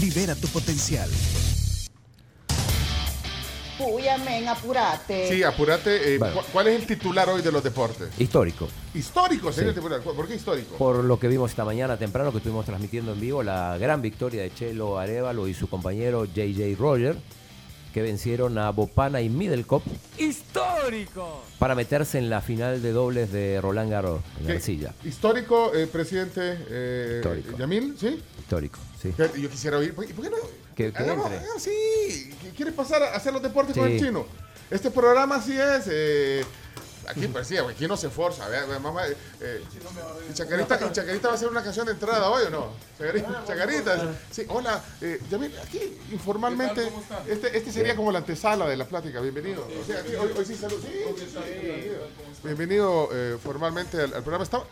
Libera tu potencial. Uy, amén, apurate. Sí, apúrate. eh, Vale. cu- ¿Cuál es el titular hoy de los deportes? Histórico. Histórico, sería Sí. el titular. ¿Por qué histórico? Por lo que vimos esta mañana temprano que estuvimos transmitiendo en vivo, la gran victoria de Chelo Arevalo y su compañero JJ Roger, que vencieron a Bopana y Middlecop ¡Histórico! para meterse en la final de dobles de Roland Garros en. Arcilla. Histórico, eh, presidente eh, Histórico. Yamil, ¿sí? Histórico, sí. Yo quisiera oír. ¿Por qué no? Que- que Hagamos- entre. ah, sí, ¿quieres pasar a hacer los deportes con el chino? Este programa sí es. eh, aquí, pues sí, aquí no se forza. Mamá, eh, Chacarita, Chacarita va a hacer una canción de entrada hoy o no? Chacarita, Chacarita, sí, hola, eh, Yamil, aquí informalmente, este, este sería como la antesala de la plática. Bienvenido. O sea, aquí, hoy, hoy sí, salud. Sí, bienvenido. Bienvenido eh, formalmente al, al programa. Estaba-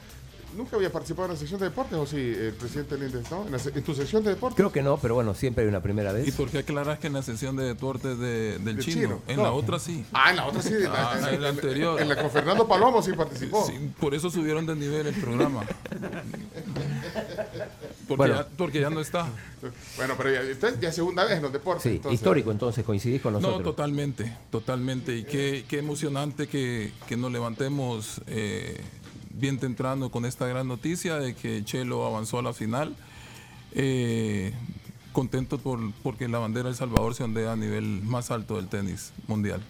Nunca había participado en la sección de deportes, ¿o sí, el presidente Lindes, ¿no? En, la en tu sección de deportes. Creo que no, pero bueno, siempre hay una primera ¿Y vez. por qué aclaras que en la sesión de deportes de- del Del chino? chino, En no. la otra sí. Ah, en la otra sí. en la- Ah, en, en la anterior. En la con Fernando Palomo sí participó. Sí, por eso subieron de nivel el programa. Porque, Bueno. ya, porque ya no está. Bueno, pero ya, entonces, ya segunda vez en los deportes. Sí, entonces. histórico entonces, coincidís con No, nosotros. totalmente, totalmente. Y qué, qué emocionante que, que nos levantemos eh, bien temprano con esta gran noticia de que Chelo avanzó a la final. Eh, contento por, porque la bandera de El Salvador se ondea a nivel más alto del tenis mundial.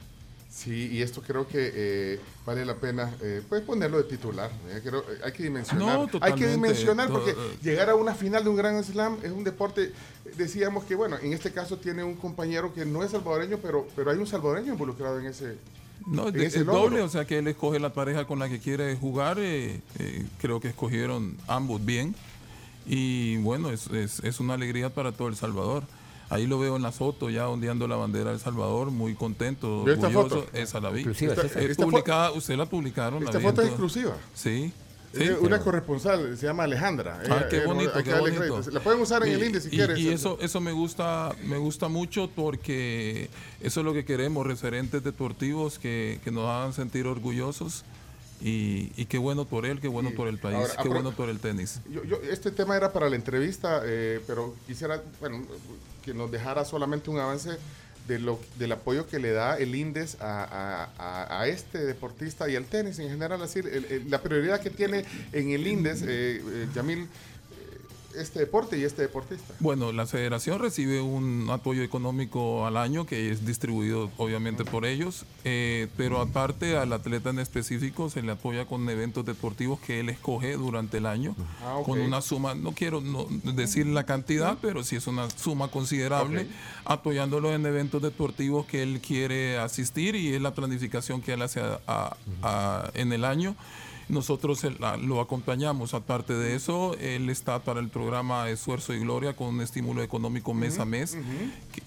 Sí, y esto creo que eh, vale la pena, eh, puedes ponerlo de titular. eh, creo- hay que dimensionar. No, hay que dimensionar porque llegar a una final de un Grand Slam es un deporte. Decíamos que, bueno, en este caso tiene un compañero que no es salvadoreño, pero, pero hay un salvadoreño involucrado en ese. No, es, de- es logro. doble, o sea que él escoge la pareja con la que quiere jugar. eh, eh, creo que escogieron ambos bien. Y bueno, es, es, es una alegría para todo El Salvador. Ahí lo veo en la foto, ya ondeando la bandera de El Salvador, muy contento, ¿Vio esta orgulloso. foto? Esa la vi. Esta- esta publicada, usted la publicaron. Esta foto es exclusiva. Sí. Sí. Eh, una pero- corresponsal se llama Alejandra. Ah, qué bonito, qué bonito. La pueden usar en Y- el índice si quieren. Y eso, eso me gusta, me gusta mucho porque eso es lo que queremos, referentes deportivos que, que nos hagan sentir orgullosos. Y, y qué bueno por él, qué bueno por el país, ahora, qué bueno por el tenis. Yo, yo- este tema era para la entrevista, eh, pero quisiera, bueno, que nos dejara solamente un avance de lo, del apoyo que le da el INDES a, a- a- este deportista y al tenis en general. Así, la prioridad que tiene en el INDES, eh, eh, Yamil, este deporte y este deportista. Bueno, la federación recibe un apoyo económico al año que es distribuido obviamente por ellos, eh, pero aparte al atleta en específico se le apoya con eventos deportivos que él escoge durante el año, Ah, con una suma, no quiero no decir la cantidad, pero sí es una suma considerable, apoyándolo en eventos deportivos que él quiere asistir y es la planificación que él hace a- a- a- en el año. Nosotros la- lo acompañamos. Aparte de eso, él está para el programa Esfuerzo y Gloria con un estímulo económico mes a mes.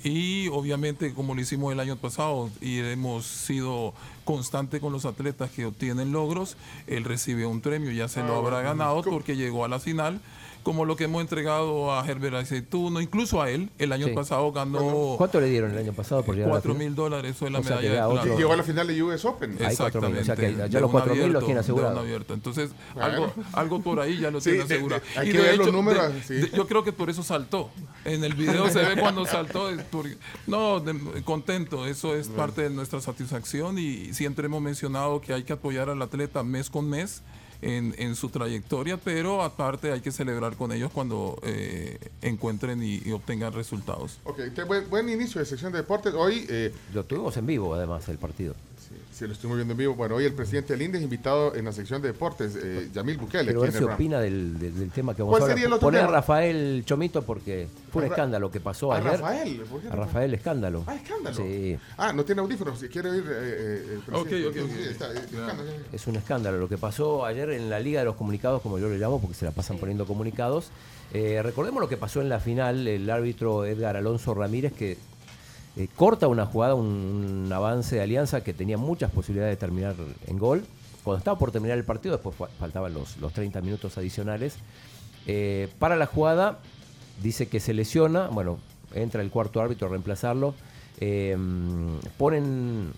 Y obviamente, como lo hicimos el año pasado y hemos sido constantes con los atletas que obtienen logros, él recibe un premio. Ya se lo habrá ganado porque llegó a la final. Como lo que hemos entregado a Herbert Aceituno, incluso a él, el año Sí. pasado ganó ¿Cuánto le dieron el año pasado por llegar a la 4 final? mil dólares. Fue la O sea, que medalla de otro-. Llegó a la final de US Open. Hay cuatro mil, o sea que Exactamente, ya de los un cuatro mil los tiene de asegurado. abierto. Entonces, Bueno. algo, algo por ahí ya lo Sí, tiene de- de- asegurado. hay Y que de ver los números, de- sí. de- yo creo que por eso saltó. En el video se ve cuando saltó. es porque- no, de- contento. Eso es parte de nuestra satisfacción y siempre hemos mencionado que hay que apoyar al atleta mes con mes. En, en su trayectoria, pero aparte hay que celebrar con ellos cuando eh, encuentren y, y obtengan resultados. Ok, te- buen, buen inicio de sección de deportes. Hoy, eh, Lo tuvimos en vivo, además, el partido. Sí, lo estuvimos viendo en vivo. Bueno, hoy el presidente del INDE invitado en la sección de deportes, eh, Yamil Bukele. Quiero ver si opina del, del- del tema que vamos ¿Cuál a sería el hablar. otro Poner a tema? Rafael Chomito porque fue un A escándalo que pasó ¿A ayer. Rafael? ¿Por qué A Rafael escándalo. Ah, escándalo. Sí. Ah, no tiene audífonos. Si quiere oír. Eh, eh, el Ok, presidente. ok, ok. Sí, está, eh. Es un escándalo lo que pasó ayer en la Liga de los Comunicados, como yo le llamo, porque se la pasan poniendo comunicados. Eh, recordemos lo que pasó en la final, el árbitro Edgar Alonso Ramírez, que eh, corta una jugada, un, un avance de Alianza que tenía muchas posibilidades de terminar en gol. Cuando estaba por terminar el partido, después fa- faltaban los, los 30 minutos adicionales. Eh, para la jugada, dice que se lesiona, bueno, entra el cuarto árbitro a reemplazarlo. Eh, ponen,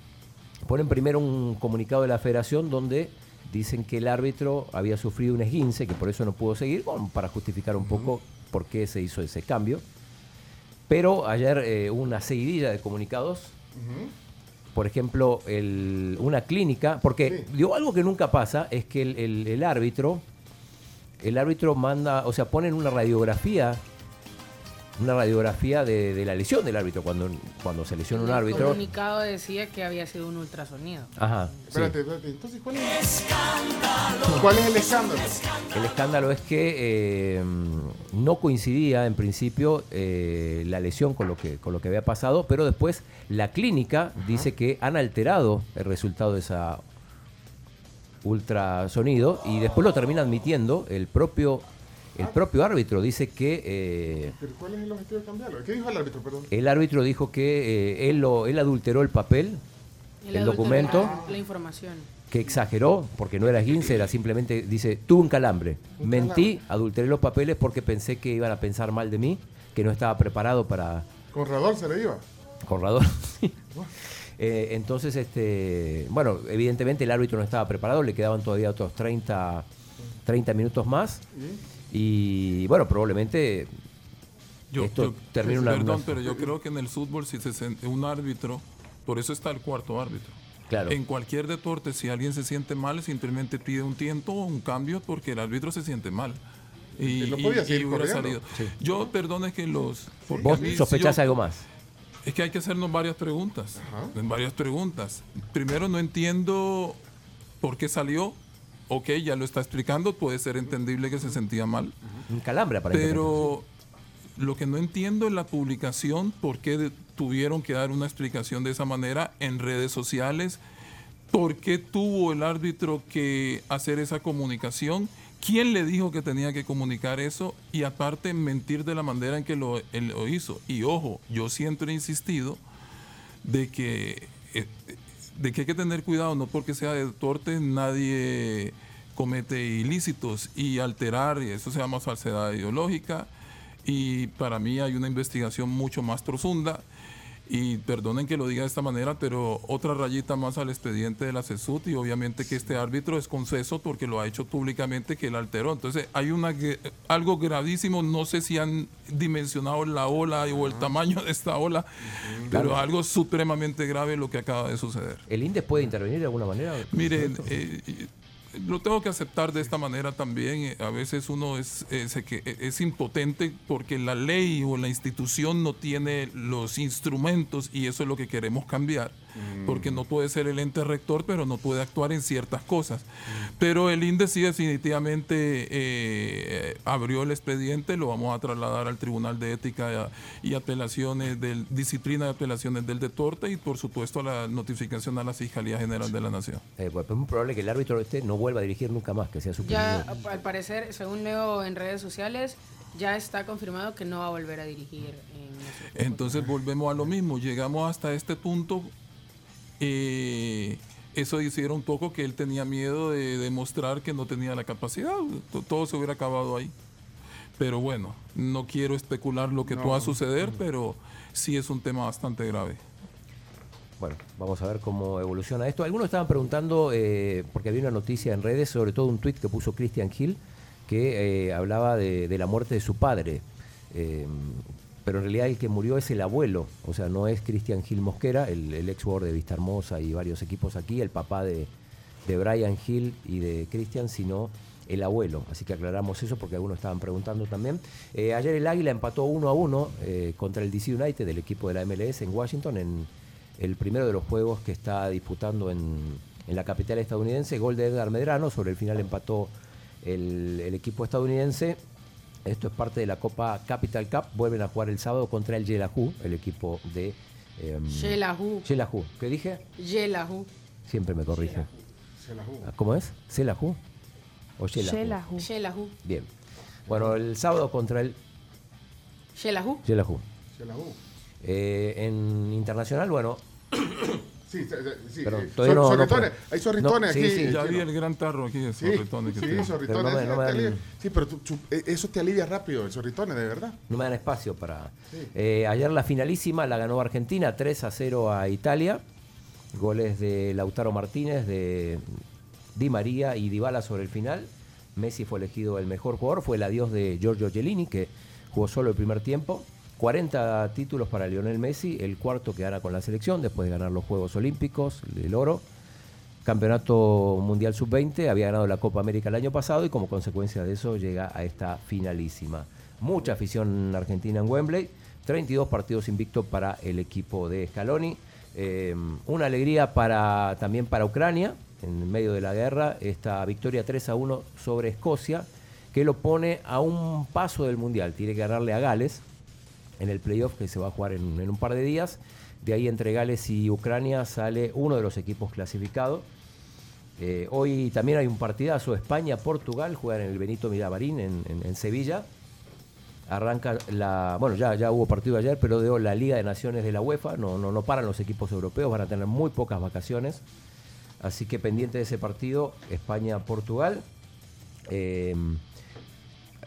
ponen primero un comunicado de la federación donde dicen que el árbitro había sufrido un esguince, que por eso no pudo seguir, bueno, para justificar un poco por qué se hizo ese cambio. Pero ayer eh, hubo una seguidilla de comunicados por ejemplo, el- una clínica, porque digo, algo que nunca pasa es que el, el- el árbitro, el árbitro manda, o sea, ponen una radiografía, una radiografía de, de la lesión del árbitro cuando, cuando se lesiona un El árbitro. comunicado decía que había sido un ultrasonido. Ajá. sí. Espérate, espérate. Entonces, ¿cuál es? ¿Cuál es el escándalo? El escándalo es que eh, no coincidía en principio eh, la lesión con lo, que, con lo que había pasado, pero después la clínica dice que han alterado el resultado de esa ultrasonido y después lo termina admitiendo el propio, el propio árbitro. Dice que eh, ¿Pero cuál es el objetivo de cambiarlo? ¿Qué dijo el árbitro, perdón? el árbitro dijo que eh, él, lo, él adulteró el papel, el adulteró documento. La, la información. Que exageró, porque no era esguince, era simplemente, dice, tuve un calambre. Un Mentí, adulteré los papeles porque pensé que iban a pensar mal de mí, que no estaba preparado para Con Rador se le iba. corredor. Sí. Eh, entonces, este, bueno, evidentemente el árbitro no estaba preparado, le quedaban todavía otros 30, 30 minutos más. Y bueno, probablemente Yo, esto yo- termina una... perdón, pero yo creo que en el fútbol si se un árbitro, por eso está el cuarto árbitro. Claro. En cualquier deporte, si alguien se siente mal, simplemente pide un tiempo o un cambio porque el árbitro se siente mal. Y, Y no y- podía y seguir hubiera corriendo. salido. Yo, perdone que los... ¿Vos a mí, si sospechás yo- algo más? Es que hay que hacernos varias preguntas. En varias preguntas. Primero, no entiendo por qué salió. Ok, ya lo está explicando, puede ser entendible que se sentía mal. Un calambre aparentemente. Pero lo que no entiendo es la publicación, por qué tuvieron que dar una explicación de esa manera en redes sociales, por qué tuvo el árbitro que hacer esa comunicación, quién le dijo que tenía que comunicar eso y aparte mentir de la manera en que lo, hizo. Y ojo, yo siempre he insistido de que, eh, de que hay que tener cuidado, no porque sea de deporte, nadie comete ilícitos y alterar, y eso se llama falsedad ideológica, y para mí hay una investigación mucho más profunda. Y perdonen que lo diga de esta manera, pero otra rayita más al expediente de la CESUT y obviamente que este árbitro es conceso porque lo ha hecho públicamente que él alteró. Entonces hay una algo gravísimo, no sé si han dimensionado la ola o el tamaño de esta ola, pero Claro. algo supremamente grave lo que acaba de suceder. ¿El INDES puede intervenir de alguna manera? Miren, eh, lo tengo que aceptar de esta manera también. eh, A veces uno es, eh, se que- eh, es impotente porque la ley o la institución no tiene los instrumentos y eso es lo que queremos cambiar. Porque no puede ser el ente rector, pero no puede actuar en ciertas cosas. Pero el INDE sí definitivamente eh, abrió el expediente, lo vamos a trasladar al Tribunal de Ética y Apelaciones, del, Disciplina de Apelaciones del Deporte y por supuesto a la notificación a la Fiscalía General de la Nación. Eh, pues es muy probable que el árbitro este no vuelva a dirigir nunca más, que sea su Ya, al parecer, según leo en redes sociales, ya está confirmado que no va a volver a dirigir en. Entonces volvemos a lo mismo, llegamos hasta este punto. Eh, eso hiciera un poco que él tenía miedo de demostrar que no tenía la capacidad. To- Todo se hubiera acabado ahí. Pero bueno, no quiero especular lo que No. pueda suceder, pero sí es un tema bastante grave. Bueno, vamos a ver cómo evoluciona esto. Algunos estaban preguntando, eh, porque había una noticia en redes, sobre todo un tuit que puso Christian Hill, que eh, hablaba de, de la muerte de su padre. Eh, pero en realidad el que murió es el abuelo, o sea, no es Christian Hill Mosquera, el, ex jugador de Vista Hermosa y varios equipos aquí, el papá de, de Brian Hill y de Christian, sino el abuelo. Así que aclaramos eso porque algunos estaban preguntando también. Eh, ayer el Águila empató 1 a 1 eh, contra el DC United, el equipo de la MLS en Washington, en, el primero de los juegos que está disputando en, en la capital estadounidense. Gol de Edgar Medrano, sobre el final empató el equipo estadounidense. Esto es parte de la Copa Capital Cup. Vuelven a jugar el sábado contra el Yelahu, el equipo de... em, Yelahu. Yelahu. ¿Qué dije? Yelahu. Siempre me corrige. Yelahu. ¿Cómo es? ¿Celahu? ¿O Yelahu? Yelahu. Yelahu. Bien. Bueno, el sábado contra el Yelahu. Yelahu. Yelahu. Eh, en internacional, bueno, Sí, sí, sí. Perdón, no- sorritones. Hay sorritones No, sí, aquí. sí. Ya vi el gran tarro aquí de Sí, sorritones que sí, sorritones. Pero no me- no me te dan- alivia. Sí, pero tú- tú- eso te alivia rápido, el sorritones, de verdad. no me dan espacio para... Sí. Eh, ayer la finalísima la ganó Argentina 3 a 0 a Italia. Goles de Lautaro Martínez, de Di María y Dybala sobre el final. Messi fue elegido el mejor jugador. Fue el adiós de Giorgio Gelini, que jugó solo el primer tiempo. 40 títulos para Lionel Messi, el cuarto que gana con la selección después de ganar los Juegos Olímpicos, el oro. Campeonato Mundial Sub-20, había ganado la Copa América el año pasado y como consecuencia de eso llega a esta finalísima. Mucha afición argentina en Wembley, 32 partidos invictos para el equipo de Scaloni. Eh, una alegría para, también para Ucrania, en medio de la guerra, esta victoria 3 a 1 sobre Escocia, que lo pone a un paso del Mundial. Tiene que ganarle a Gales en el playoff que se va a jugar en, un par de días. De ahí entre Gales y Ucrania sale uno de los equipos clasificados. Eh, hoy también hay un partidazo, España-Portugal, juegan en el Benito Miramarín en, Sevilla. Arranca la, bueno, ya, ya hubo partido ayer, pero de la Liga de Naciones de la UEFA, no, no, no paran los equipos europeos, van a tener muy pocas vacaciones. Así que pendiente de ese partido, España-Portugal. Eh,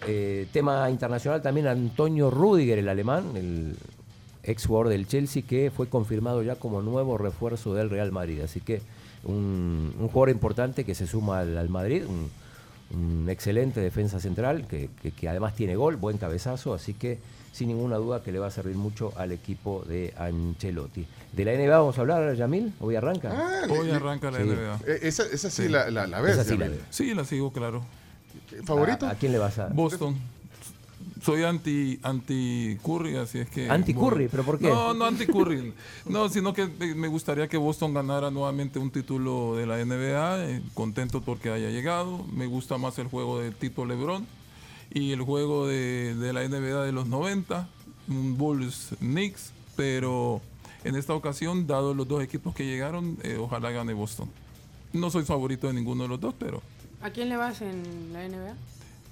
eh, tema internacional también Antonio Rudiger, el alemán, el ex jugador del Chelsea, que fue confirmado ya como nuevo refuerzo del Real Madrid. Así que un, un jugador importante que se suma al, al Madrid, un, un excelente defensa central, que, que- que además tiene gol, buen cabezazo, así que sin ninguna duda que le va a servir mucho al equipo de Ancelotti. De la NBA vamos a hablar, Yamil, hoy arranca. Ah, Hoy arranca la Sí. NBA. eh, esa, esa sí, Sí. La, la, la ves. Esa sí la Yamil. veo. Sí, la sigo, claro. ¿Favorito? ¿A, a quién le vas a...? Boston. Soy anti anti Curry, así es que Anti Curry, ¿pero por qué? No, no anti Curry. no, sino que me gustaría que Boston ganara nuevamente un título de la NBA. eh, contento porque haya llegado. Me gusta más el juego de Tito LeBron y el juego de, de la NBA de los 90, un Bulls Knicks, pero en esta ocasión, dado los dos equipos que llegaron, eh, ojalá gane Boston. No soy favorito de ninguno de los dos, pero ¿A quién le vas en la NBA?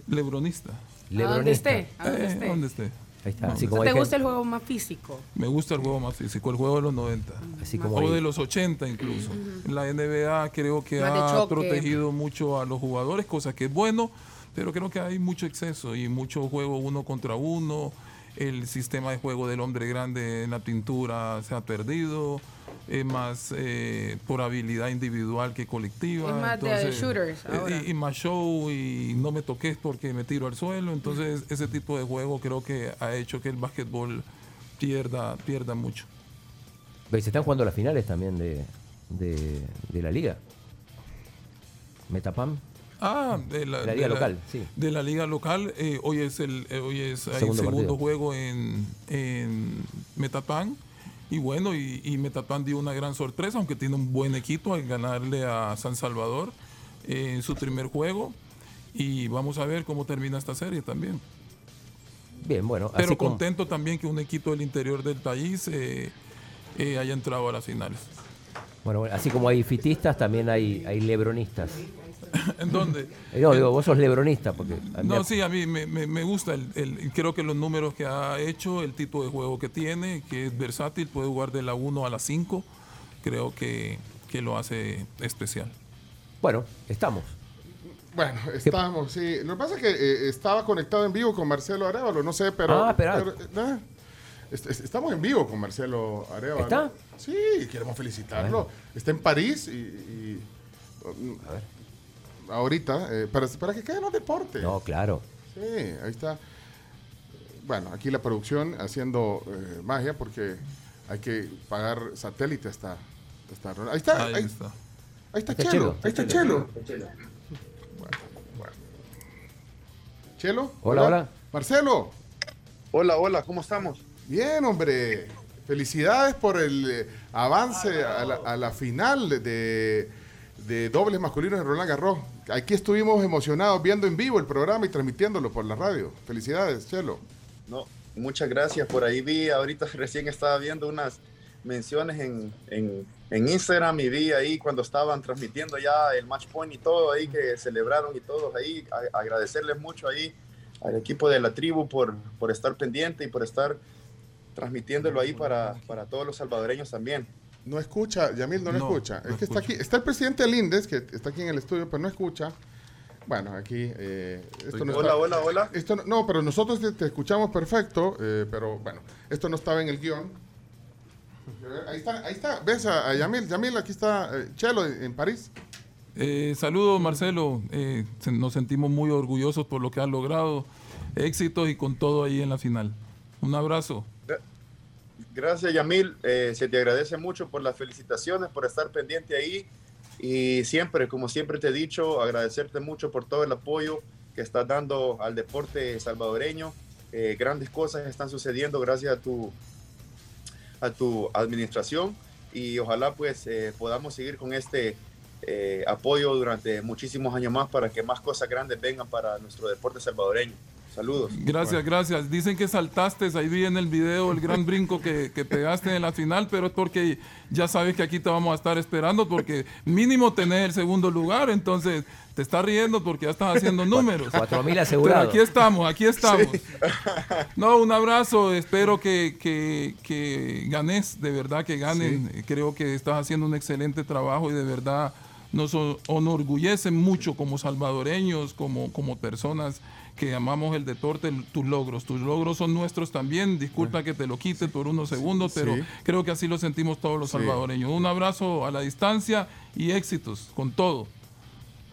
lebronista. A donde Lebronista. esté. A donde Eh, esté. donde esté. Ahí está. Así como ¿Te gusta gente- el juego más físico? Me gusta el juego más físico, el juego de los 90. así como O de los 80 incluso. La NBA creo que Más ha protegido mucho a los jugadores, cosa que es bueno, pero creo que hay mucho exceso y mucho juego uno contra uno. El sistema de juego del hombre grande en la pintura se ha perdido. Es más eh, por habilidad individual que colectiva. Es más de shooters eh, ahora. Y, y más show y no me toques porque me tiro al suelo. Entonces ese tipo de juego creo que ha hecho que el básquetbol pierda, pierda mucho. Ve, Se están jugando las finales también de, de, de la liga. Metapam. Ah, de la, La liga de local, sí. De la liga local. eh, hoy es el eh, hoy es Segundo segundo, partido. juego en, en Metapan. Y bueno, y, y Metapan dio una gran sorpresa, aunque tiene un buen equipo al ganarle a San Salvador eh, en su primer juego. Y vamos a ver cómo termina esta serie también. Bien, bueno. Pero así como- contento también que un equipo del interior del país haya entrado a las finales. bueno, bueno, así como hay fitistas, también hay, hay lebronistas. ¿En dónde? Eh, No, digo, vos sos lebronista, porque... a mí- No, sí, a mí me, me- me gusta. El, el- creo que los números que ha hecho, el tipo de juego que tiene, que es versátil, puede jugar de la 1 a la 5, creo que, que lo hace especial. Bueno, estamos. Bueno, estamos, sí. Lo que pasa es que eh, estaba conectado en vivo con Marcelo Arevalo, no sé, pero. Ah, espera. pero, eh, eh, est- est- estamos en vivo con Marcelo Arevalo. ¿Está? Sí, queremos felicitarlo. Está en París y. y- mm, Ahorita, eh, para, para que queden los deportes. No, claro. Sí, ahí está. Bueno, aquí la producción haciendo eh, magia porque hay que pagar satélite hasta. hasta ahí está, Ahí ahí, está. ahí está Está Chelo, Chelo, ahí está Chelo. Bueno, bueno. Chelo. Hola, hola. Marcelo. Hola, hola, ¿cómo estamos? Bien, hombre. Felicidades por el eh, avance a la, a la final de, de dobles masculinos en Roland Garros. Aquí estuvimos emocionados viendo en vivo el programa y transmitiéndolo por la radio. Felicidades, Chelo. No, muchas gracias. Por ahí vi, ahorita recién estaba viendo unas menciones en, en, en Instagram y vi ahí cuando estaban transmitiendo ya el match point y todo ahí que celebraron y todos ahí. Agradecerles mucho ahí al equipo de la tribu por, por estar pendiente y por estar transmitiéndolo ahí para, para todos los salvadoreños también. No escucha, Yamil no, lo No, escucha. no es que está aquí, está el presidente del Indes, que está aquí en el estudio, pero no escucha. Bueno, aquí. eh, esto no Hola, está- hola, hola. Esto no, no, pero nosotros te, te escuchamos perfecto, eh, pero bueno, esto no estaba en el guion. Ahí está, ahí está. ¿Ves a, a Yamil? Yamil, aquí está eh, Chelo en, en París. Eh, saludos Marcelo, Eh, se- nos sentimos muy orgullosos por lo que has logrado, éxitos y con todo ahí en la final. Un abrazo. Gracias, Yamil. Eh, se te agradece mucho por las felicitaciones, por estar pendiente ahí. Y siempre, como siempre te he dicho, agradecerte mucho por todo el apoyo que estás dando al deporte salvadoreño. Eh, grandes cosas están sucediendo gracias a tu, a tu administración y ojalá pues eh, podamos seguir con este eh, apoyo durante muchísimos años más para que más cosas grandes vengan para nuestro deporte salvadoreño. Saludos. Gracias, gracias. Dicen que saltaste, ahí vi en el video el gran brinco que, que pegaste en la final, pero es porque ya sabes que aquí te vamos a estar esperando porque mínimo tener el segundo lugar, entonces te estás riendo porque ya estás haciendo números. Cuatro mil Pero asegurados. aquí estamos, aquí estamos. No, un abrazo, espero que, que, que ganes, de verdad que ganen. Creo que estás haciendo un excelente trabajo y de verdad nos enorgullece mucho como salvadoreños, como, como personas que amamos el deporte, el- tus logros. Tus logros son nuestros también. Disculpa que te lo quite por unos segundos, pero Sí. creo que así lo sentimos todos los Sí. salvadoreños. Un abrazo a la distancia y éxitos con todo.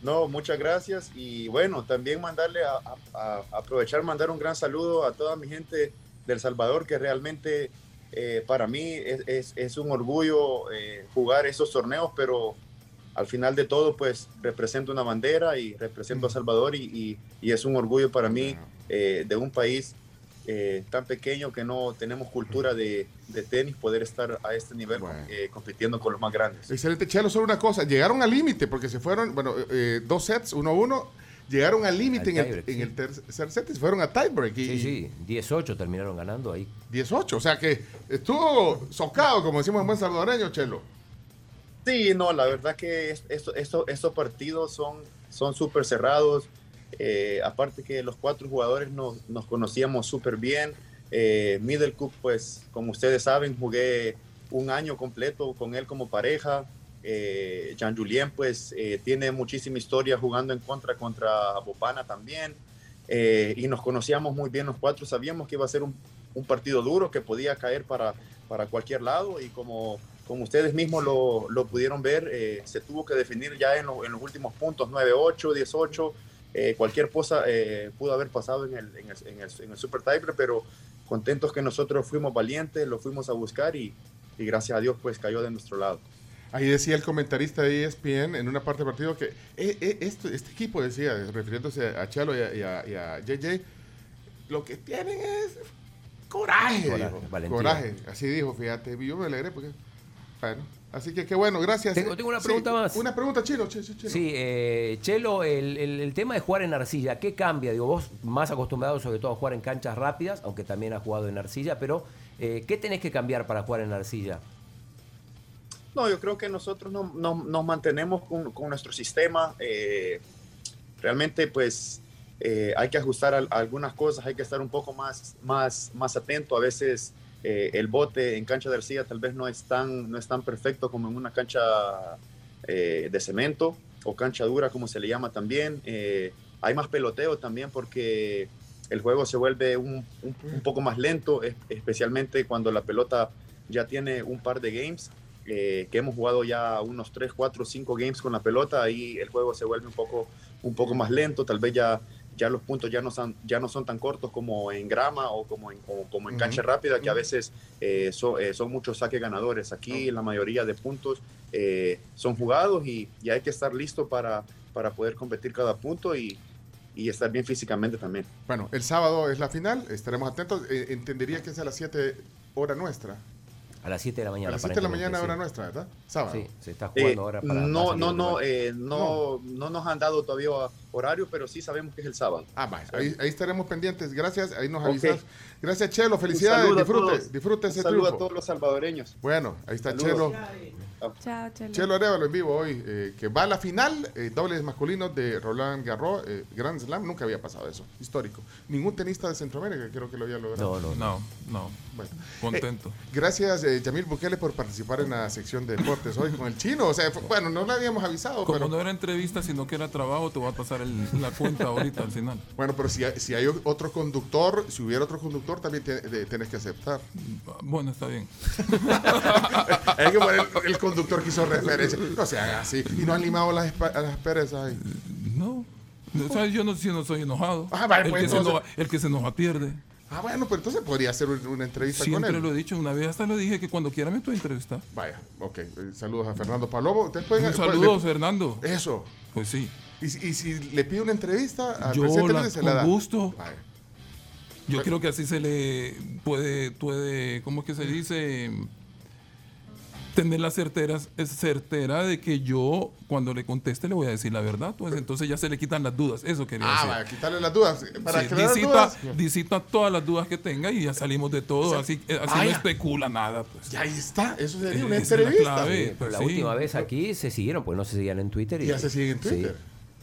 No, muchas gracias. Y bueno, también mandarle a, a- a- aprovechar, mandar un gran saludo a toda mi gente del Salvador, que realmente eh, para mí es, es- es un orgullo eh, jugar esos torneos, pero al final de todo, pues represento una bandera y represento a Salvador y, y- y es un orgullo para mí eh, de un país eh, tan pequeño que no tenemos cultura de, de tenis, poder estar a este nivel eh, compitiendo con los más grandes. Excelente, Chelo. Solo una cosa, llegaron al límite porque se fueron, bueno, eh, eh, dos sets, uno a uno. Llegaron al límite en, el, tiebreak, en sí. el tercer set y se fueron a tiebreak. Y, Sí, sí, 18 terminaron ganando ahí. 18, o sea que estuvo socado, como decimos en buen salvadoreño, Chelo. Sí, no, la verdad que es- partidos son son cerrados. Eh, aparte que los cuatro jugadores nos, conocíamos súper bien. Eh, Middle Cook, pues como ustedes saben, jugué un año completo con él como pareja. Eh, Jean Julien, pues eh, tiene muchísima historia jugando en contra contra Bopana también. Y nos conocíamos muy bien los cuatro. Sabíamos que iba a ser un, un partido duro que podía caer para, para cualquier lado. Y como, como ustedes mismos lo, lo pudieron ver, eh, se tuvo que definir ya en, lo- en los últimos puntos 9-8, 10-8. Eh, cualquier cosa eh, pudo haber pasado en el, en el, en el- en el Super Tiebreak, pero contentos que nosotros fuimos valientes, lo fuimos a buscar y, y gracias a Dios pues cayó de nuestro lado. Ahí decía el comentarista de ESPN en una parte del partido que eh, eh, esto- este equipo decía, refiriéndose a Chelo y a, y a- y a JJ, lo que tienen es coraje. Coraje, dijo. Coraje, así dijo, fíjate, yo me alegré porque... Bueno, así que qué bueno, gracias. Tengo- tengo una Sí, pregunta más. Una pregunta, Chilo, Chilo, Chilo. Sí, eh, Chelo, el, el- el tema de jugar en arcilla, ¿qué cambia? Digo, vos más acostumbrado sobre todo a jugar en canchas rápidas, aunque también has jugado en arcilla, pero eh, ¿qué tenés que cambiar para jugar en arcilla? No, yo creo que nosotros no- no- nos mantenemos con, con nuestro sistema. eh, realmente, pues, eh, hay que ajustar al- algunas cosas, hay que estar un poco más, más, más atento. A veces eh, el bote en cancha de arcilla tal vez no es tan, no es tan perfecto como en una cancha eh, de cemento o cancha dura, como se le llama también. Eh, hay más peloteo también porque el juego se vuelve un, un- un poco más lento, es- especialmente cuando la pelota ya tiene un par de games, que hemos jugado ya unos 3, 4, 5 games con la pelota, ahí el juego se vuelve un poco, un poco más lento, tal vez ya, ya los puntos ya no, son, ya no son tan cortos como en grama o como en, o como en cancha rápida, que a veces eh, so- eh, son muchos saques ganadores. Aquí la mayoría de puntos eh, son jugados y, y hay que estar listo para, para poder competir cada punto y, y estar bien físicamente también. Bueno, el sábado es la final, estaremos atentos. Eh, entendería que es a las 7 hora nuestra. A las 7 de la mañana. A las 7 de la mañana, hora sí. nuestra, ¿verdad? Sábado. Sí, se está Eh, jugando ahora para. no, no, salir no, eh, no, no nos han dado todavía horario, pero sí sabemos que es el sábado. Ah, vaya, ahí, ahí estaremos pendientes. Gracias, ahí nos avisas. Gracias, Chelo. Felicidades. Disfrute, disfrute ese Un saludo a todos los salvadoreños. Bueno, ahí está Saludos. Chelo. Chao, Chelo. Chelo Arevalo en vivo hoy, eh, que va a la final, eh, dobles masculinos de Roland Garros, eh, Grand Slam, nunca había pasado eso, histórico. Ningún tenista de Centroamérica creo que lo había logrado. No, no, No, no. Bueno. Contento. Gracias, eh, Yamil Bukele, por participar en la sección de deportes hoy con el chino. O sea, fue- bueno, no le habíamos avisado, Como pero no era entrevista, sino que era trabajo, te voy a pasar el- la cuenta ahorita al final. bueno, pero si hay, si hay otro conductor, si hubiera otro conductor, también te- de- tenés que aceptar. Bueno, está bien. es que bueno, el, el conductor quiso referencia. No se haga así. Y no han limado las, las perezas ahí. No. Sea, yo no, si no soy enojado. Ah, vale, el, pues, que se enoja, el que se enoja pierde. Ah, bueno, pero entonces podría hacer un- una entrevista con Siempre él. lo he dicho. Una vez hasta lo dije que cuando quiera me puede entrevistar. Vaya, ok. Eh, saludos a Fernando Palomo. Pueden- Un pueden- saludo, Fernando. Eso. Pues sí. Y, si- y si le pide una entrevista al Yo la- se con la da. gusto. Vaya. Yo creo que así se le puede, puede, ¿cómo es que se dice? Tener la certera, es certera de que yo cuando le conteste le voy a decir la verdad, pues entonces ya se le quitan las dudas, eso quería Ah, decir. vaya, quitarle las dudas. Para Sí, disita, dudas. disita todas las dudas que tenga y ya salimos de todo, así, eh, así no vaya. especula nada. Pues. Y ahí está, eso sería una Esa es la entrevista. clave. Pues la sí. última vez aquí se siguieron, pues no se seguían en Twitter. Y, Ya se siguen en Sí.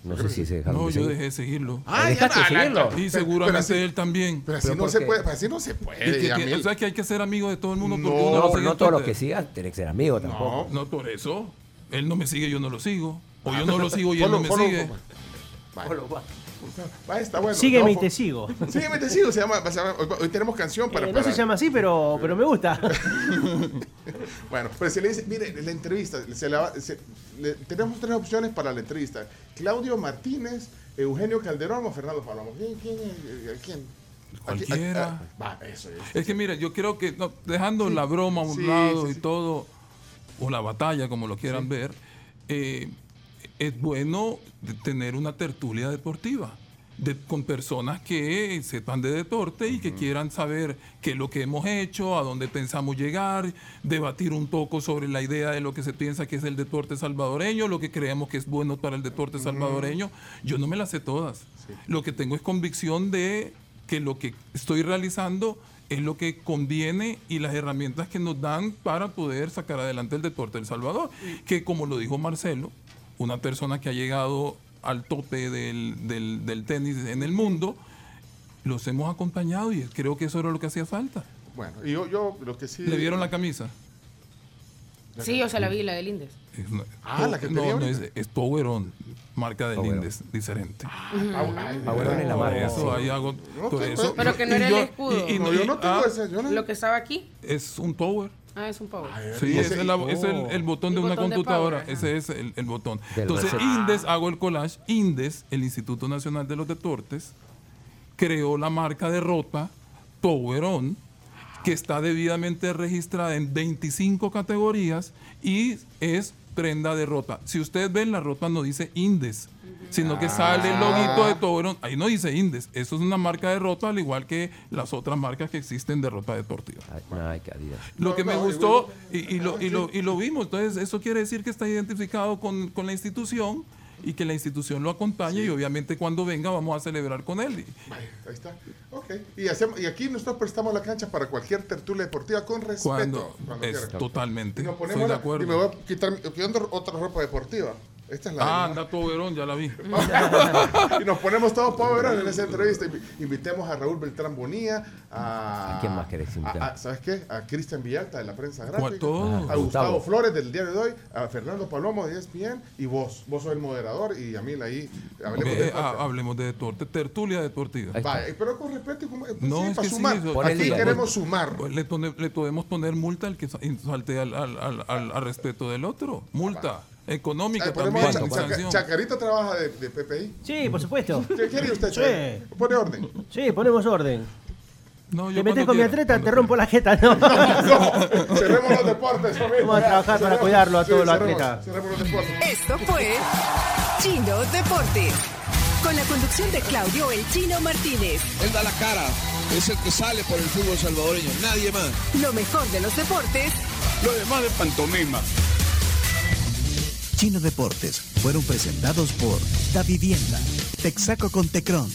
No sé si se dejaron No, de yo seguir. dejé de seguirlo. Ah, ya, ¿Dejaste de no, seguirlo? pero- Y seguramente pero así- él también. Pero así ¿Pero no se puede, así no se puede. que- que- o sea que hay que ser amigo de todo el mundo porque No, uno No, pero no todos los que sigas tienen que ser amigos tampoco. No por eso. Él no me sigue, yo no lo sigo. O yo no lo sigo y él no me follow- sigue. Vaya. Va, está bueno. Sígueme y te sigo. Sígueme y te sigo. Se llama, se llama- hoy, hoy tenemos canción para. Eh, no se llama así, pero, pero me gusta. Bueno, pues se le dice, mire, la entrevista, se la va- se- le- tenemos tres opciones para la entrevista. Claudio Martínez, Eugenio Calderón o Fernando Palomo. ¿Quién? ¿Quién? eh, ¿quién? Cualquiera. aquí- ah, va, eso es. Es que mira, yo creo que no, dejando la broma a un Sí, lado sí, y sí. todo, o la batalla, como lo quieran ver, eh, es bueno tener una tertulia deportiva. de- con personas que sepan de deporte y que quieran saber qué es lo que hemos hecho, a dónde pensamos llegar, debatir un poco sobre la idea de lo que se piensa que es el deporte salvadoreño, lo que creemos que es bueno para el deporte salvadoreño. Yo no me las sé todas. Lo que tengo es convicción de que lo que estoy realizando es lo que conviene y las herramientas que nos dan para poder sacar adelante el deporte del Salvador. Que como lo dijo Marcelo, una persona que ha llegado al tope del, del- del tenis en el mundo, los hemos acompañado y creo que eso era lo que hacía falta. Bueno, y yo, yo lo que sí. ¿Le vieron la camisa? Sí, o sea, la vi, la del Indes. Ah, la que no, tenía no, ahorita. es, es marca de Power On. Lindes, diferente. Es la Por marca, eso, ahí hago No, todo eso. Pero que no era yo- el escudo. y- y- No, yo no tengo ah. Yo no, Lo que estaba aquí, Es un Power. Ah, es un power. Sí, ese es, el, el botón de una botón de computadora. power, ese es el, el botón. Del Entonces. Indes, hago el collage. Indes, el Instituto Nacional de los Deportes, creó la marca de ropa Power On, que está debidamente registrada en 25 categorías y es prenda de rota. Si ustedes ven, la ropa no dice Indes, sino que sale el loguito de Power On. Ahí no dice Indes. Eso es una marca de ropa, al igual que las otras marcas que existen de ropa deportiva. Ay, Adidas. Lo No, que me no, gustó y- lo, y, lo, y lo vimos, entonces eso quiere decir que está identificado con, con la institución y que la institución lo acompaña y obviamente cuando venga vamos a celebrar con él. Y Ahí está. Ok. Y, hacemos, y aquí nosotros prestamos la cancha para cualquier tertulia deportiva con respeto. Cuando, cuando es totalmente, Y nos de la- acuerdo. Y me voy a quitar otra ropa deportiva. Esta es la. Ah, de- anda tu verón, ya la vi. y nos ponemos todos power en esa entrevista. Invi- Invitemos a Raúl Beltrán Bonilla, a. ¿A quién más querés invitar? a- a- ¿Sabes qué? A Cristian Villalta de la prensa gráfica. ¿Cuál todo? A Gustavo, Gustavo. Flores del diario de hoy. A Fernando Palomo de ESPN. Y vos. Vos sos el moderador. Y a mí ahí. Hablemos de ah, hablemos de deporte, tertulia. Ahí está. Vaya, pero con respeto y como, No, sí, es para que sí, sumar. eso- Ponle Aquí día, queremos sumar. Pues le, podemos poner multa al que sa- salte al, al- al- al- al respeto del otro. Multa económica ponemos también. a y Chaca- sanción. Chacarito trabaja de, de PPI. Sí, por supuesto. ¿Qué quiere usted, Sí. Chacarito? Pone orden. Sí, ponemos orden. No, yo Te metes con mi atleta, te rompo la jeta, ¿no? No, cerremos los deportes. amigo. Vamos a trabajar para cuidarlo a todos los atletas. Cerremos los deportes. Esto fue Chino Deportes. Con la conducción de Claudio El Chino Martínez. Él da la cara, es el que sale por el fútbol salvadoreño, nadie más. Lo mejor de los deportes Lo demás de pantomima. Chino Deportes fueron presentados por Da Vivienda, Texaco con Tecron,